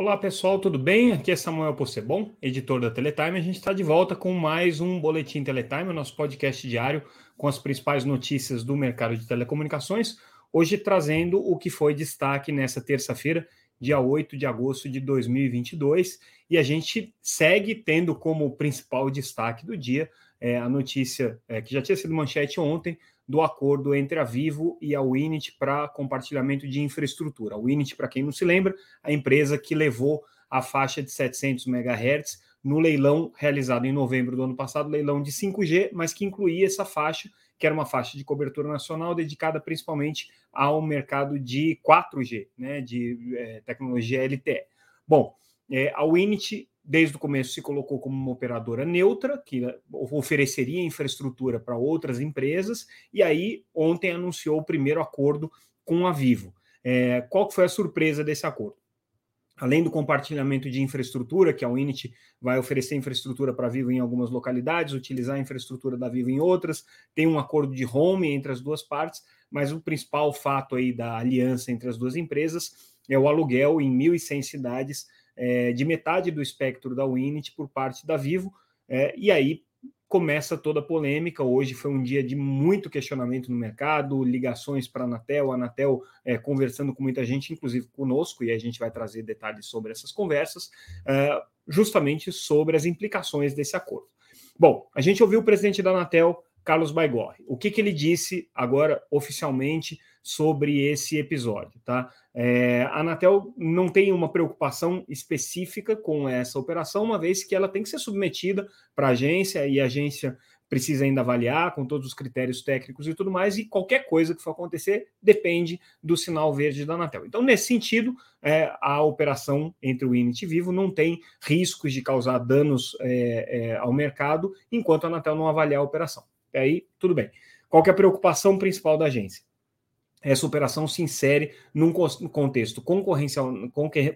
Olá pessoal, tudo bem? Aqui é Samuel Possebon, editor da Teletime. A gente está de volta com mais um Boletim Teletime, o nosso podcast diário com as principais notícias do mercado de telecomunicações. Hoje trazendo o que foi destaque nessa terça-feira, dia 8 de agosto de 2022. E a gente segue tendo como principal destaque do dia é, a notícia é, que já tinha sido manchete ontem do acordo entre a Vivo e a Winit para compartilhamento de infraestrutura. A Winit, para quem não se lembra, a empresa que levou a faixa de 700 MHz no leilão realizado em novembro do ano passado, leilão de 5G, mas que incluía essa faixa, que era uma faixa de cobertura nacional dedicada principalmente ao mercado de 4G, né, de é, tecnologia LTE. Bom, é, a Winit desde o começo se colocou como uma operadora neutra, que ofereceria infraestrutura para outras empresas, e aí ontem anunciou o primeiro acordo com a Vivo. É, qual foi a surpresa desse acordo? Além do compartilhamento de infraestrutura, que a Unity vai oferecer infraestrutura para a Vivo em algumas localidades, utilizar a infraestrutura da Vivo em outras, tem um acordo de home entre as duas partes, mas o principal fato aí da aliança entre as duas empresas é o aluguel em 1.100 cidades é, de metade do espectro da Winit por parte da Vivo, é, e aí começa toda a polêmica. Hoje foi um dia de muito questionamento no mercado, ligações para a Anatel, a Anatel é, conversando com muita gente, inclusive conosco, e a gente vai trazer detalhes sobre essas conversas, é, justamente sobre as implicações desse acordo. Bom, a gente ouviu o presidente da Anatel, Carlos Baigorre. O que, que ele disse agora oficialmente sobre esse episódio, tá? É, a Anatel não tem uma preocupação específica com essa operação, uma vez que ela tem que ser submetida para a agência e a agência precisa ainda avaliar com todos os critérios técnicos e tudo mais, e qualquer coisa que for acontecer depende do sinal verde da Anatel. Então, nesse sentido, é, a operação entre o Init e Vivo não tem riscos de causar danos é, é, ao mercado enquanto a Anatel não avaliar a operação. E aí, tudo bem. Qual é a preocupação principal da agência? Essa operação se insere num contexto concorrencial,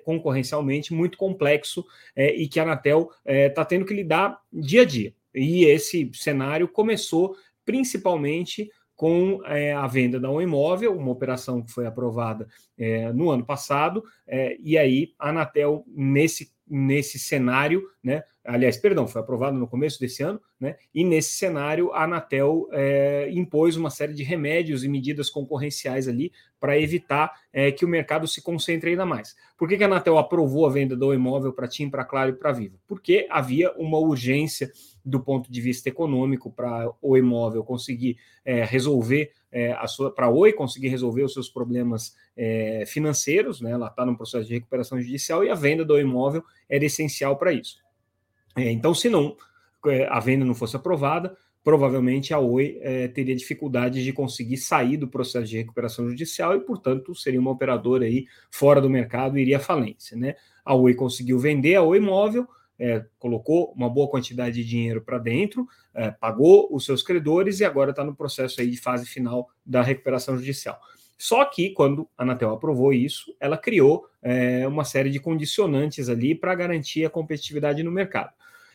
concorrencialmente muito complexo é, e que a Anatel está é, tá tendo que lidar dia a dia. E esse cenário começou principalmente com é, a venda da um imóvel, uma operação que foi aprovada é, no ano passado, é, e aí a Anatel, nesse nesse cenário, né? Aliás, perdão, foi aprovado no começo desse ano, né? E nesse cenário, a Anatel é, impôs uma série de remédios e medidas concorrenciais ali para evitar é, que o mercado se concentre ainda mais. Por que, que a Anatel aprovou a venda do imóvel para TIM, para Claro e para Vivo? Porque havia uma urgência do ponto de vista econômico para o imóvel conseguir é, resolver é, para a Oi conseguir resolver os seus problemas é, financeiros, né? Ela está num processo de recuperação judicial e a venda do imóvel era essencial para isso. É, então, se não é, a venda não fosse aprovada, provavelmente a Oi é, teria dificuldade de conseguir sair do processo de recuperação judicial e, portanto, seria uma operadora aí fora do mercado e iria à falência, né? A Oi conseguiu vender a Oi Imóvel é, colocou uma boa quantidade de dinheiro para dentro, é, pagou os seus credores e agora está no processo aí de fase final da recuperação judicial. Só que quando a Anatel aprovou isso, ela criou é, uma série de condicionantes ali para garantir a competitividade no mercado.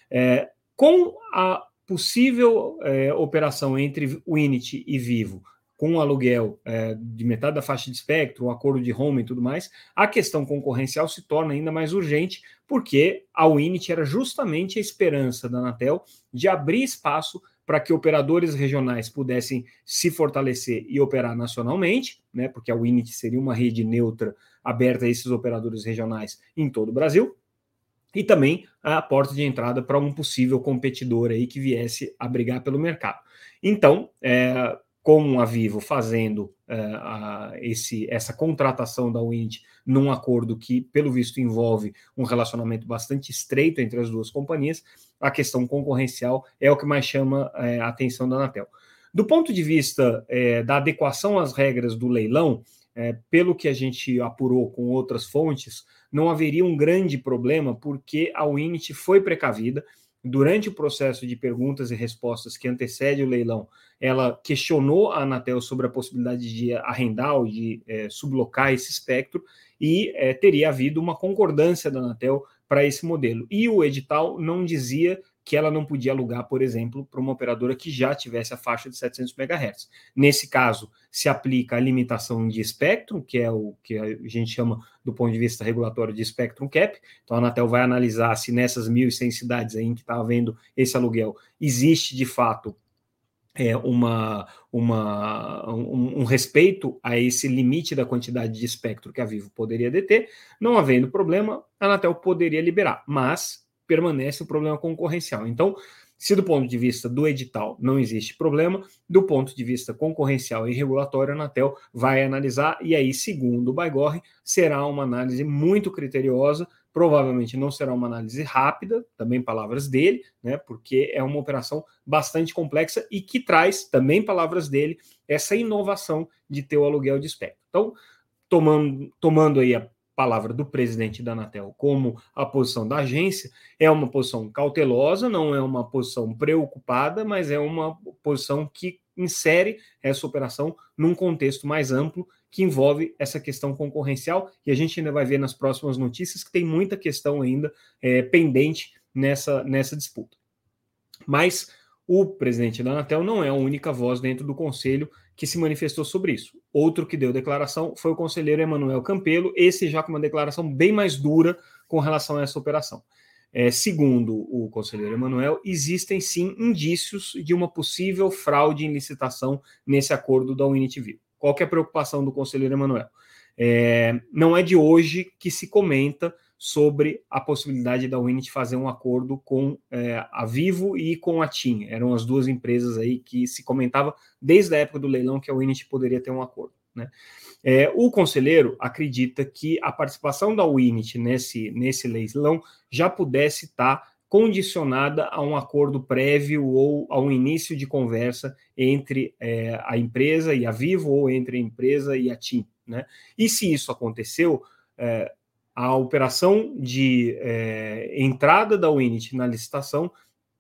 É, com a possível é, operação entre o Init e Vivo com aluguel é, de metade da faixa de espectro, o acordo de home e tudo mais, a questão concorrencial se torna ainda mais urgente, porque a Winit era justamente a esperança da Anatel de abrir espaço para que operadores regionais pudessem se fortalecer e operar nacionalmente, né, porque a Winit seria uma rede neutra aberta a esses operadores regionais em todo o Brasil, e também a porta de entrada para um possível competidor aí que viesse a brigar pelo mercado. Então, é, com a Vivo fazendo uh, a, esse, essa contratação da Wind num acordo que, pelo visto, envolve um relacionamento bastante estreito entre as duas companhias, a questão concorrencial é o que mais chama uh, a atenção da Anatel. Do ponto de vista uh, da adequação às regras do leilão, pelo que a gente apurou com outras fontes, não haveria um grande problema, porque a Winit foi precavida, durante o processo de perguntas e respostas que antecede o leilão, ela questionou a Anatel sobre a possibilidade de arrendar ou de é, sublocar esse espectro e é, teria havido uma concordância da Anatel para esse modelo. E o edital não dizia que ela não podia alugar, por exemplo, para uma operadora que já tivesse a faixa de 700 MHz. Nesse caso, se aplica a limitação de espectro, que é o que a gente chama do ponto de vista regulatório de Spectrum Cap. Então a Anatel vai analisar se nessas 1.100 cidades aí em que está havendo esse aluguel existe de fato é, uma, uma, um, um, respeito a esse limite da quantidade de espectro que a Vivo poderia deter, não havendo problema, a Anatel poderia liberar, mas permanece o problema concorrencial. Então, se do ponto de vista do edital não existe problema, do ponto de vista concorrencial e regulatório, a Anatel vai analisar, e aí, segundo o Baigorre, será uma análise muito criteriosa, provavelmente não será uma análise rápida, também palavras dele, né, porque é uma operação bastante complexa e que traz, também palavras dele, essa inovação de ter o aluguel de espectro. Então, tomando, tomando aí a palavra do presidente da Anatel como a posição da agência, é uma posição cautelosa, não é uma posição preocupada, mas é uma posição que insere essa operação num contexto mais amplo que envolve essa questão concorrencial, e a gente ainda vai ver nas próximas notícias que tem muita questão ainda é, pendente nessa, nessa disputa. Mas o presidente da Anatel não é a única voz dentro do conselho que se manifestou sobre isso. Outro que deu declaração foi o conselheiro Emanuel Campelo, esse já com uma declaração bem mais dura com relação a essa operação. É, segundo o conselheiro Emanuel, existem sim indícios de uma possível fraude em licitação nesse acordo da Unitivil. Qual é a preocupação do conselheiro Emanuel? É, não é de hoje que se comenta sobre a possibilidade da Winit fazer um acordo com é, a Vivo e com a TIM. Eram as duas empresas aí que se comentava desde a época do leilão que a Winit poderia ter um acordo. Né? É, o conselheiro acredita que a participação da Winit nesse, nesse leilão já pudesse estar condicionada a um acordo prévio ou a um início de conversa entre é, a empresa e a Vivo ou entre a empresa e a TIM. Né? E se isso aconteceu, é, a operação de é, entrada da Unity na licitação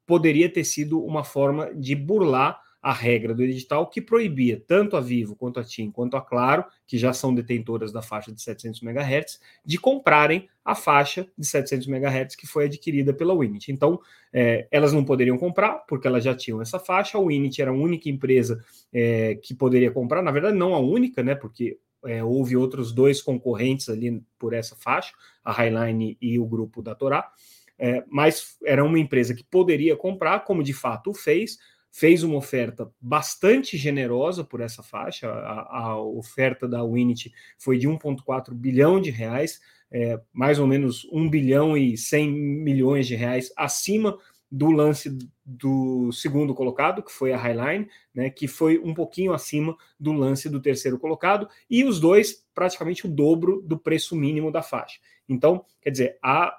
poderia ter sido uma forma de burlar a regra do edital que proibia tanto a Vivo quanto a TIM quanto a Claro, que já são detentoras da faixa de 700 MHz, de comprarem a faixa de 700 MHz que foi adquirida pela Winit. Então, é, elas não poderiam comprar porque elas já tinham essa faixa. A Winit era a única empresa é, que poderia comprar, na verdade, não a única, né? Porque é, houve outros dois concorrentes ali por essa faixa, a Highline e o grupo da Torá, é, mas era uma empresa que poderia comprar, como de fato fez, fez uma oferta bastante generosa por essa faixa, a, a oferta da Winit foi de 1,4 bilhão de reais, é, mais ou menos 1 bilhão e 100 milhões de reais acima do lance do segundo colocado, que foi a Highline, né, que foi um pouquinho acima do lance do terceiro colocado, e os dois praticamente o dobro do preço mínimo da faixa. Então, quer dizer, a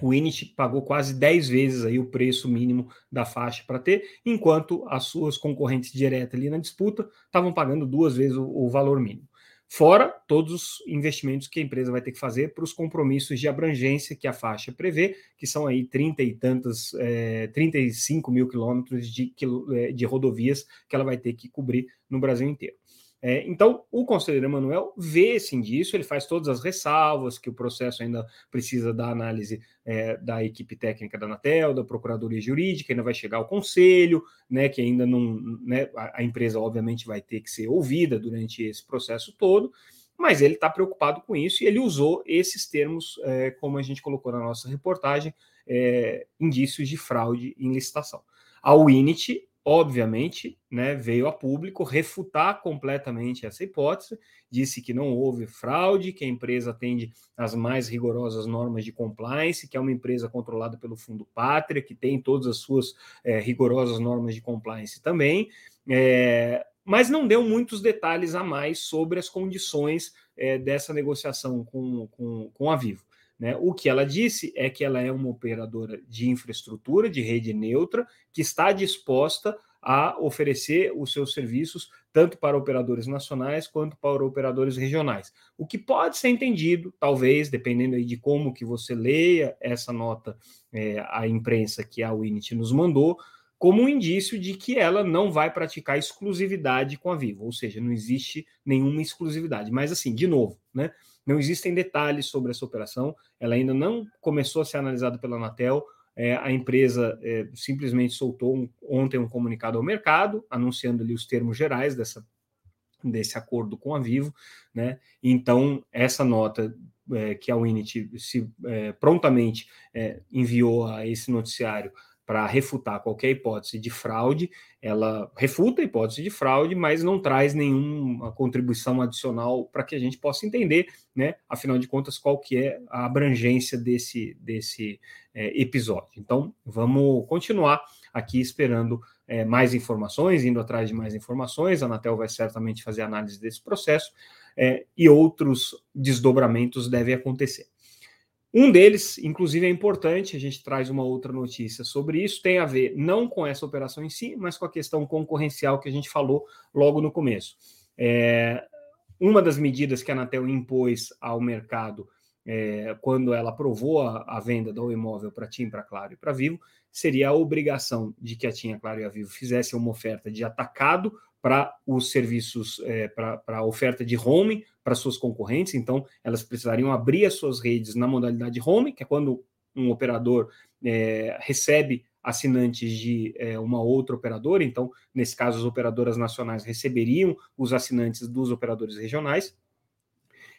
o Init pagou quase 10 vezes aí o preço mínimo da faixa para ter, enquanto as suas concorrentes diretas ali na disputa estavam pagando duas vezes o, o valor mínimo. Fora todos os investimentos que a empresa vai ter que fazer para os compromissos de abrangência que a faixa prevê, que são aí 30 e tantas, é, 35 mil quilômetros de, é, de rodovias que ela vai ter que cobrir no Brasil inteiro. É, então, o conselheiro Emanuel vê esse indício, ele faz todas as ressalvas, que o processo ainda precisa da análise é, da equipe técnica da Anatel, da Procuradoria Jurídica, ainda vai chegar ao conselho, né, que ainda não. Né, a, a empresa, obviamente, vai ter que ser ouvida durante esse processo todo, mas ele está preocupado com isso e ele usou esses termos, é, como a gente colocou na nossa reportagem, é, indícios de fraude em licitação. A Winit obviamente, né, veio a público refutar completamente essa hipótese, disse que não houve fraude, que a empresa atende às mais rigorosas normas de compliance, que é uma empresa controlada pelo Fundo Pátria, que tem todas as suas é, rigorosas normas de compliance também, é, mas não deu muitos detalhes a mais sobre as condições é, dessa negociação com, com, com a Vivo. Né? O que ela disse é que ela é uma operadora de infraestrutura, de rede neutra, que está disposta a oferecer os seus serviços tanto para operadores nacionais quanto para operadores regionais. O que pode ser entendido, talvez, dependendo aí de como que você leia essa nota, é, a imprensa que a Winit nos mandou, como um indício de que ela não vai praticar exclusividade com a Vivo, ou seja, não existe nenhuma exclusividade. Mas assim, de novo, né? Não existem detalhes sobre essa operação, ela ainda não começou a ser analisada pela Anatel. é, a empresa é, simplesmente soltou um, ontem um comunicado ao mercado, anunciando ali os termos gerais dessa, desse acordo com a Vivo, né? Então, essa nota é, que a Unity se é, prontamente é, enviou a esse noticiário para refutar qualquer hipótese de fraude, ela refuta a hipótese de fraude, mas não traz nenhuma contribuição adicional para que a gente possa entender, né, afinal de contas, qual que é a abrangência desse, desse é, episódio. Então, vamos continuar aqui esperando é, mais informações, indo atrás de mais informações. A Anatel vai certamente fazer análise desse processo é, e outros desdobramentos devem acontecer. Um deles, inclusive, é importante, a gente traz uma outra notícia sobre isso, tem a ver não com essa operação em si, mas com a questão concorrencial que a gente falou logo no começo. É, uma das medidas que a Anatel impôs ao mercado é, quando ela aprovou a, a venda do imóvel para TIM, para Claro e para Vivo, seria a obrigação de que a TIM, a Claro e a Vivo fizessem uma oferta de atacado para os serviços, é, para a oferta de home para suas concorrentes. Então, elas precisariam abrir as suas redes na modalidade home, que é quando um operador é, recebe assinantes de é, uma outra operadora. Então, nesse caso, as operadoras nacionais receberiam os assinantes dos operadores regionais.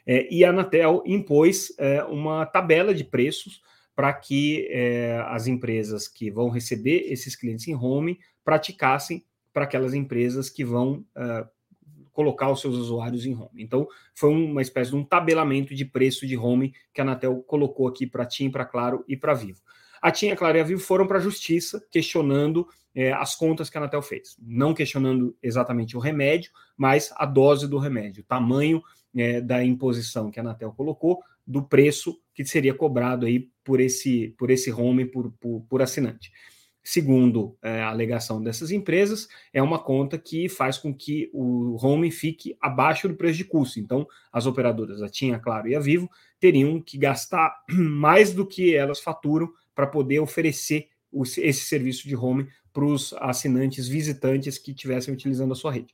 É, e a Anatel impôs é, uma tabela de preços para que é, as empresas que vão receber esses clientes em home praticassem para aquelas empresas que vão uh, colocar os seus usuários em home. Então, foi uma espécie de um tabelamento de preço de home que a Anatel colocou aqui para TIM, para Claro e para Vivo. A TIM, a Claro e a Vivo foram para a justiça questionando eh, as contas que a Anatel fez. Não questionando exatamente o remédio, mas a dose do remédio, o tamanho eh, da imposição que a Anatel colocou, do preço que seria cobrado aí por esse, por esse home, por, por, por assinante segundo é, a alegação dessas empresas, é uma conta que faz com que o home fique abaixo do preço de custo. Então, as operadoras, a TIM, a Claro e a Vivo, teriam que gastar mais do que elas faturam para poder oferecer esse serviço de home para os assinantes visitantes que estivessem utilizando a sua rede.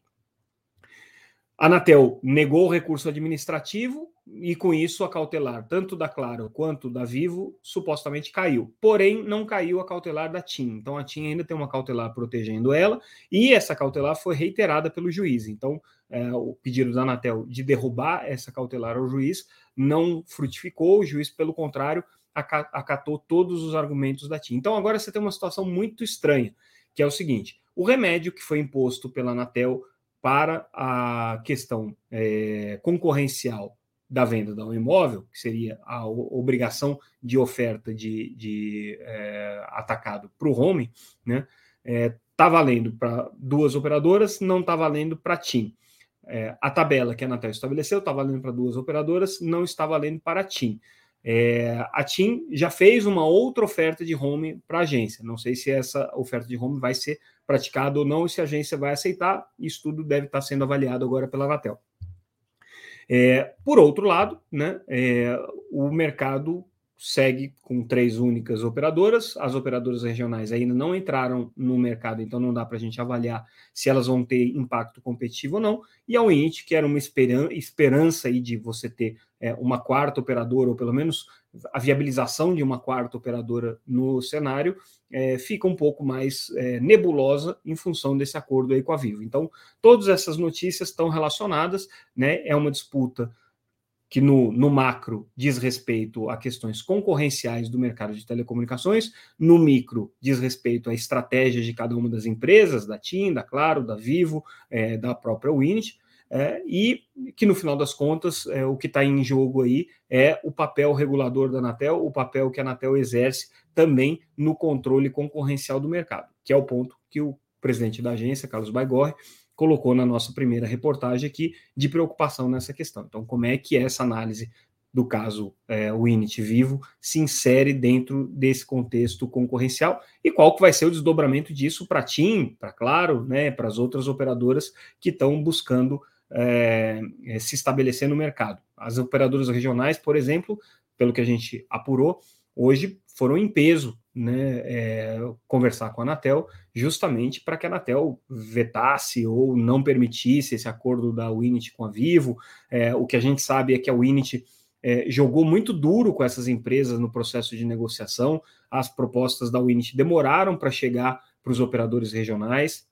A Anatel negou o recurso administrativo e, com isso, a cautelar, tanto da Claro quanto da Vivo, supostamente caiu. Porém, não caiu a cautelar da TIM. Então, a TIM ainda tem uma cautelar protegendo ela e essa cautelar foi reiterada pelo juiz. Então, é, o pedido da Anatel de derrubar essa cautelar ao juiz não frutificou. O juiz, pelo contrário, acatou todos os argumentos da TIM. Então, agora você tem uma situação muito estranha, que é o seguinte: o remédio que foi imposto pela Anatel para a questão é, concorrencial da venda um imóvel, que seria a obrigação de oferta de, de é, atacado para o home, né? Está é, valendo para duas operadoras, não está valendo para TIM. É, a tabela que a Anatel estabeleceu está valendo para duas operadoras, não está valendo para TIM. É, a TIM já fez uma outra oferta de home para a agência. Não sei se essa oferta de home vai ser praticada ou não, se a agência vai aceitar. Isso tudo deve estar sendo avaliado agora pela Anatel. É, por outro lado, né, é, o mercado segue com três únicas operadoras. As operadoras regionais ainda não entraram no mercado, então não dá para a gente avaliar se elas vão ter impacto competitivo ou não. E a Unit, que era uma esperança, esperança aí de você ter é, uma quarta operadora, ou pelo menos a viabilização de uma quarta operadora no cenário, é, fica um pouco mais é, nebulosa em função desse acordo aí com a Vivo. Então, todas essas notícias estão relacionadas, né? É uma disputa que no, no macro diz respeito a questões concorrenciais do mercado de telecomunicações, no micro diz respeito à estratégia de cada uma das empresas, da TIM, da Claro, da Vivo, é, da própria Winit, é, e que no final das contas é, o que está em jogo aí é o papel regulador da Anatel, o papel que a Anatel exerce também no controle concorrencial do mercado, que é o ponto que o presidente da agência, Carlos Baigorre, colocou na nossa primeira reportagem aqui de preocupação nessa questão. Então, como é que essa análise do caso é, Winit Vivo se insere dentro desse contexto concorrencial e qual que vai ser o desdobramento disso para a TIM, para Claro, né, para as outras operadoras que estão buscando é, se estabelecer no mercado. As operadoras regionais, por exemplo, pelo que a gente apurou, hoje foram em peso né, é, conversar com a Anatel, justamente para que a Anatel vetasse ou não permitisse esse acordo da Winit com a Vivo. É, o que a gente sabe é que a Winit é, jogou muito duro com essas empresas no processo de negociação. As propostas da Winit demoraram para chegar para os operadores regionais.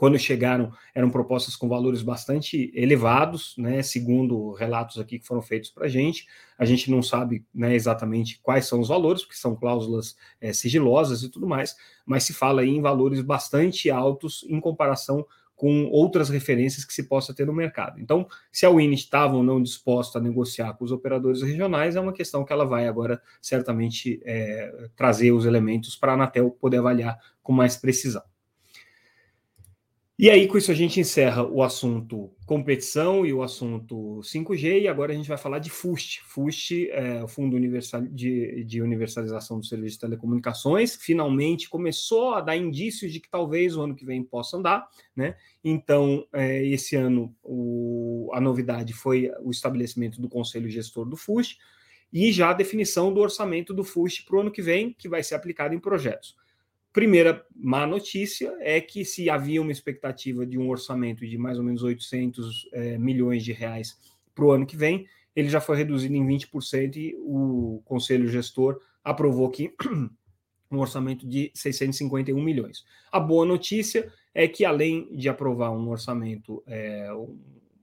Quando chegaram, eram propostas com valores bastante elevados, né? Segundo relatos aqui que foram feitos para a gente. A gente não sabe né, exatamente quais são os valores, porque são cláusulas é, sigilosas e tudo mais, mas se fala em valores bastante altos em comparação com outras referências que se possa ter no mercado. Então, se a Winit estava ou não disposta a negociar com os operadores regionais, é uma questão que ela vai agora certamente é, trazer os elementos para a Anatel poder avaliar com mais precisão. E aí, com isso, a gente encerra o assunto competição e o assunto 5G, e agora a gente vai falar de FUST. FUST é o Fundo Universal de, de Universalização do Serviço de Telecomunicações, finalmente começou a dar indícios de que talvez o ano que vem possa andar, né? Então, é, esse ano, o, a novidade foi o estabelecimento do Conselho Gestor do FUST e já a definição do orçamento do FUST para o ano que vem, que vai ser aplicado em projetos. Primeira má notícia é que se havia uma expectativa de um orçamento de mais ou menos 800 é, milhões de reais para o ano que vem, ele já foi reduzido em 20% e o conselho gestor aprovou aqui um orçamento de 651 milhões. A boa notícia é que além de aprovar um orçamento é,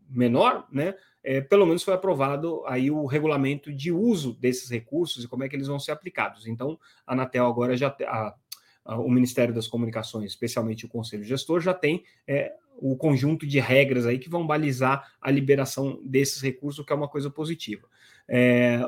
menor, né, é, pelo menos foi aprovado aí o regulamento de uso desses recursos e como é que eles vão ser aplicados. Então, a Anatel agora já a o Ministério das Comunicações, especialmente o Conselho Gestor, já tem é, o conjunto de regras aí que vão balizar a liberação desses recursos, que é uma coisa positiva. É,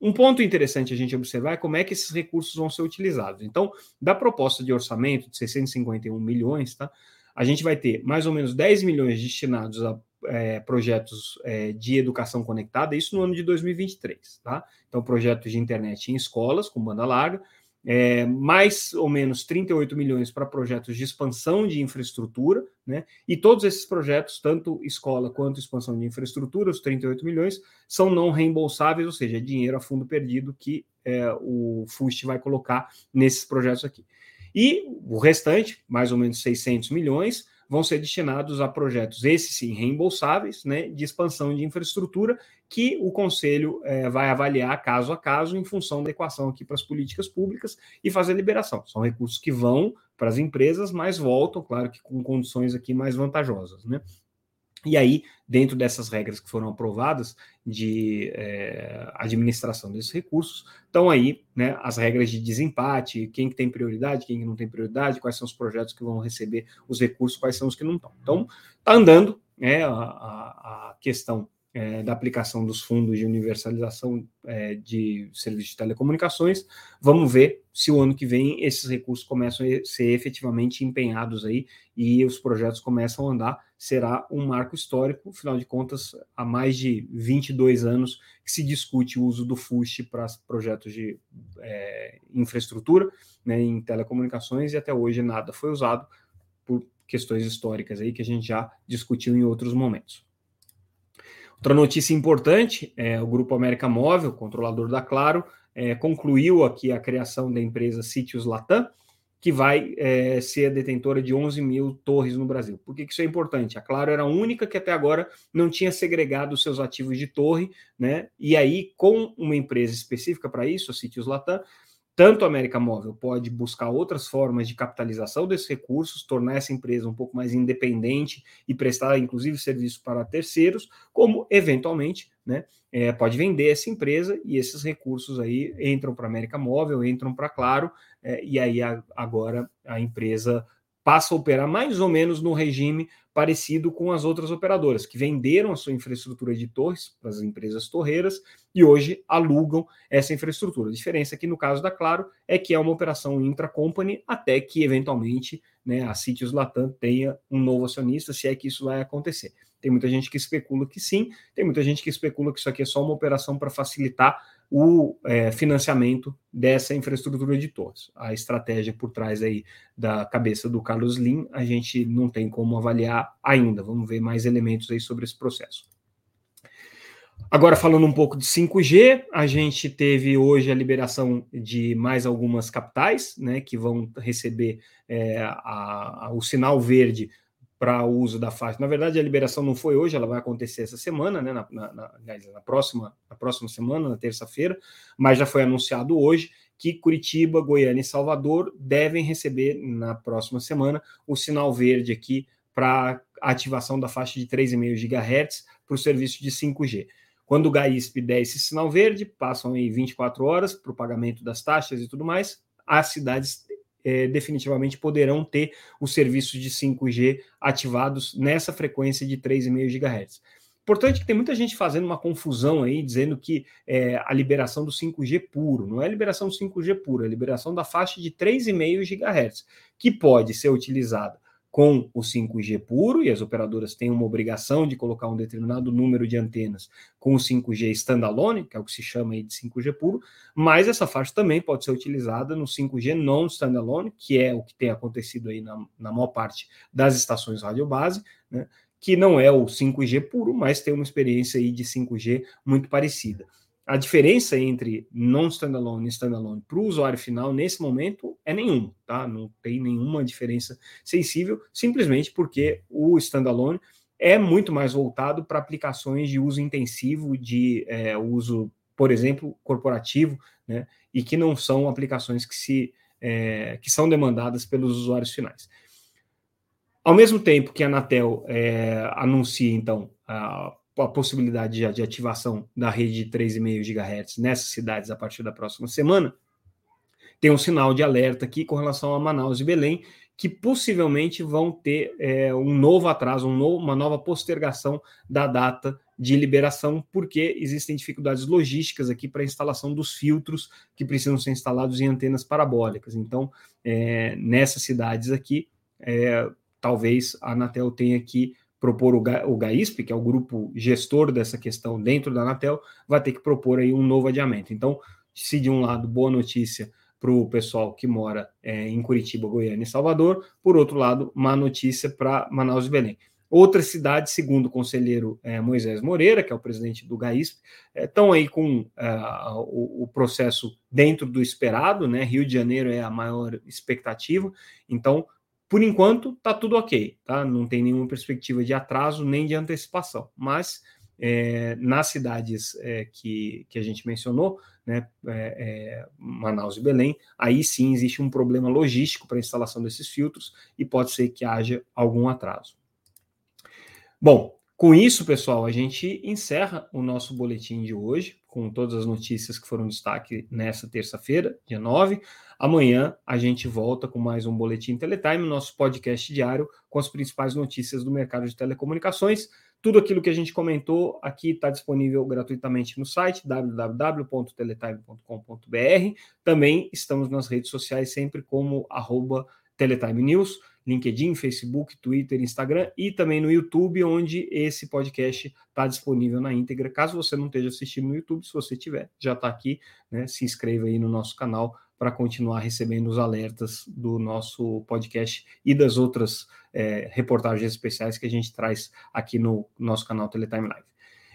um ponto interessante a gente observar é como é que esses recursos vão ser utilizados. Então, da proposta de orçamento de 651 milhões, tá? A gente vai ter mais ou menos 10 milhões destinados a é, projetos é, de educação conectada, isso no ano de 2023, tá? Então, projetos de internet em escolas com banda larga, é, mais ou menos 38 milhões para projetos de expansão de infraestrutura, né? E todos esses projetos, tanto escola quanto expansão de infraestrutura, os 38 milhões, são não reembolsáveis, ou seja, é dinheiro a fundo perdido que é, o FUST vai colocar nesses projetos aqui. E o restante, mais ou menos 600 milhões, vão ser destinados a projetos, esses sim, reembolsáveis, né, de expansão de infraestrutura, que o Conselho é, vai avaliar caso a caso em função da equação aqui para as políticas públicas e fazer liberação. São recursos que vão para as empresas, mas voltam, claro que com condições aqui mais vantajosas, né? E aí, dentro dessas regras que foram aprovadas de é, administração desses recursos, estão aí né, as regras de desempate, quem que tem prioridade, quem que não tem prioridade, quais são os projetos que vão receber os recursos, quais são os que não estão. Então, está andando né, a, a questão é, da aplicação dos fundos de universalização é, de serviços de telecomunicações. Vamos ver se o ano que vem esses recursos começam a ser efetivamente empenhados aí e os projetos começam a andar. Será um marco histórico, afinal de contas, há mais de 22 anos que se discute o uso do FUST para projetos de é, infraestrutura né, em telecomunicações e até hoje nada foi usado por questões históricas aí que a gente já discutiu em outros momentos. Outra notícia importante é o Grupo América Móvel, controlador da Claro, é, concluiu aqui a criação da empresa Sítios Latam, que vai é, ser detentora de 11 mil torres no Brasil. Por que, que, isso é importante? A Claro era a única que até agora não tinha segregado seus ativos de torre, né? E aí, com uma empresa específica para isso, a Sítios Latam, tanto a América Móvel pode buscar outras formas de capitalização desses recursos, tornar essa empresa um pouco mais independente e prestar, inclusive, serviço para terceiros, como, eventualmente, né, é, pode vender essa empresa e esses recursos aí entram para a América Móvel, entram para Claro, é, e aí a, agora a empresa passa a operar mais ou menos no regime parecido com as outras operadoras, que venderam a sua infraestrutura de torres para as empresas torreiras e hoje alugam essa infraestrutura. A diferença aqui no caso da Claro é que é uma operação intra-company até que, eventualmente, né, a Sítios Latam tenha um novo acionista, se é que isso vai acontecer. Tem muita gente que especula que sim, tem muita gente que especula que isso aqui é só uma operação para facilitar o é, financiamento dessa infraestrutura de torres. A estratégia por trás aí da cabeça do Carlos Lim, a gente não tem como avaliar ainda. Vamos ver mais elementos aí sobre esse processo. Agora, falando um pouco de 5G, a gente teve hoje a liberação de mais algumas capitais, né, que vão receber é, a, a, o sinal verde para o uso da faixa. Na verdade, a liberação não foi hoje, ela vai acontecer essa semana, né? Na, na, na, na próxima, na próxima semana, na terça-feira, mas já foi anunciado hoje que Curitiba, Goiânia e Salvador devem receber na próxima semana o sinal verde aqui para ativação da faixa de 3,5 GHz para o serviço de 5G. Quando o GAISP der esse sinal verde, passam aí 24 horas para o pagamento das taxas e tudo mais, as cidades é, definitivamente poderão ter os serviços de 5G ativados nessa frequência de 3,5 GHz. Importante que tem muita gente fazendo uma confusão aí, dizendo que é a liberação do 5G puro. Não é liberação do 5G puro, é liberação da faixa de 3,5 GHz, que pode ser utilizada com o 5G puro, e as operadoras têm uma obrigação de colocar um determinado número de antenas com o 5G standalone, que é o que se chama aí de 5G puro, mas essa faixa também pode ser utilizada no 5G non standalone, que é o que tem acontecido aí na, na maior parte das estações rádio base, né, que não é o 5G puro, mas tem uma experiência aí de 5G muito parecida a diferença entre non-standalone e standalone para o usuário final nesse momento é nenhuma, tá? Não tem nenhuma diferença sensível, simplesmente porque o standalone é muito mais voltado para aplicações de uso intensivo, de é, uso, por exemplo, corporativo, né? E que não são aplicações que se é, que são demandadas pelos usuários finais. Ao mesmo tempo que a Anatel é, anuncia, então, a a possibilidade de, de ativação da rede de 3,5 GHz nessas cidades a partir da próxima semana, tem um sinal de alerta aqui com relação a Manaus e Belém, que possivelmente vão ter é, um novo atraso, um novo, uma nova postergação da data de liberação, porque existem dificuldades logísticas aqui para a instalação dos filtros que precisam ser instalados em antenas parabólicas. Então, é, nessas cidades aqui, é, talvez a Anatel tenha que propor o, Ga, o GAISP, que é o grupo gestor dessa questão dentro da Anatel, vai ter que propor aí um novo adiamento. Então, se de um lado, boa notícia para o pessoal que mora é, em Curitiba, Goiânia e Salvador, por outro lado, má notícia para Manaus e Belém. Outras cidades, segundo o conselheiro é, Moisés Moreira, que é o presidente do GAISP, estão é, aí com é, o, o, processo dentro do esperado, né? Rio de Janeiro é a maior expectativa, então por enquanto, está tudo ok, tá? Não tem nenhuma perspectiva de atraso nem de antecipação. Mas é, nas cidades é, que, que a gente mencionou, né, é, é Manaus e Belém, aí sim existe um problema logístico para a instalação desses filtros e pode ser que haja algum atraso. Bom, com isso, pessoal, a gente encerra o nosso boletim de hoje, com todas as notícias que foram destaque nessa terça-feira, dia 9. Amanhã a gente volta com mais um Boletim Teletime, nosso podcast diário com as principais notícias do mercado de telecomunicações. Tudo aquilo que a gente comentou aqui está disponível gratuitamente no site www.teletime.com.br. Também estamos nas redes sociais sempre como arroba Teletime News. LinkedIn, Facebook, Twitter, Instagram e também no YouTube, onde esse podcast está disponível na íntegra. Caso você não esteja assistindo no YouTube, se você tiver, já está aqui, né? Se inscreva aí no nosso canal para continuar recebendo os alertas do nosso podcast e das outras é, reportagens especiais que a gente traz aqui no nosso canal Teletime Live.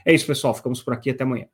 É isso, pessoal. Ficamos por aqui. Até amanhã.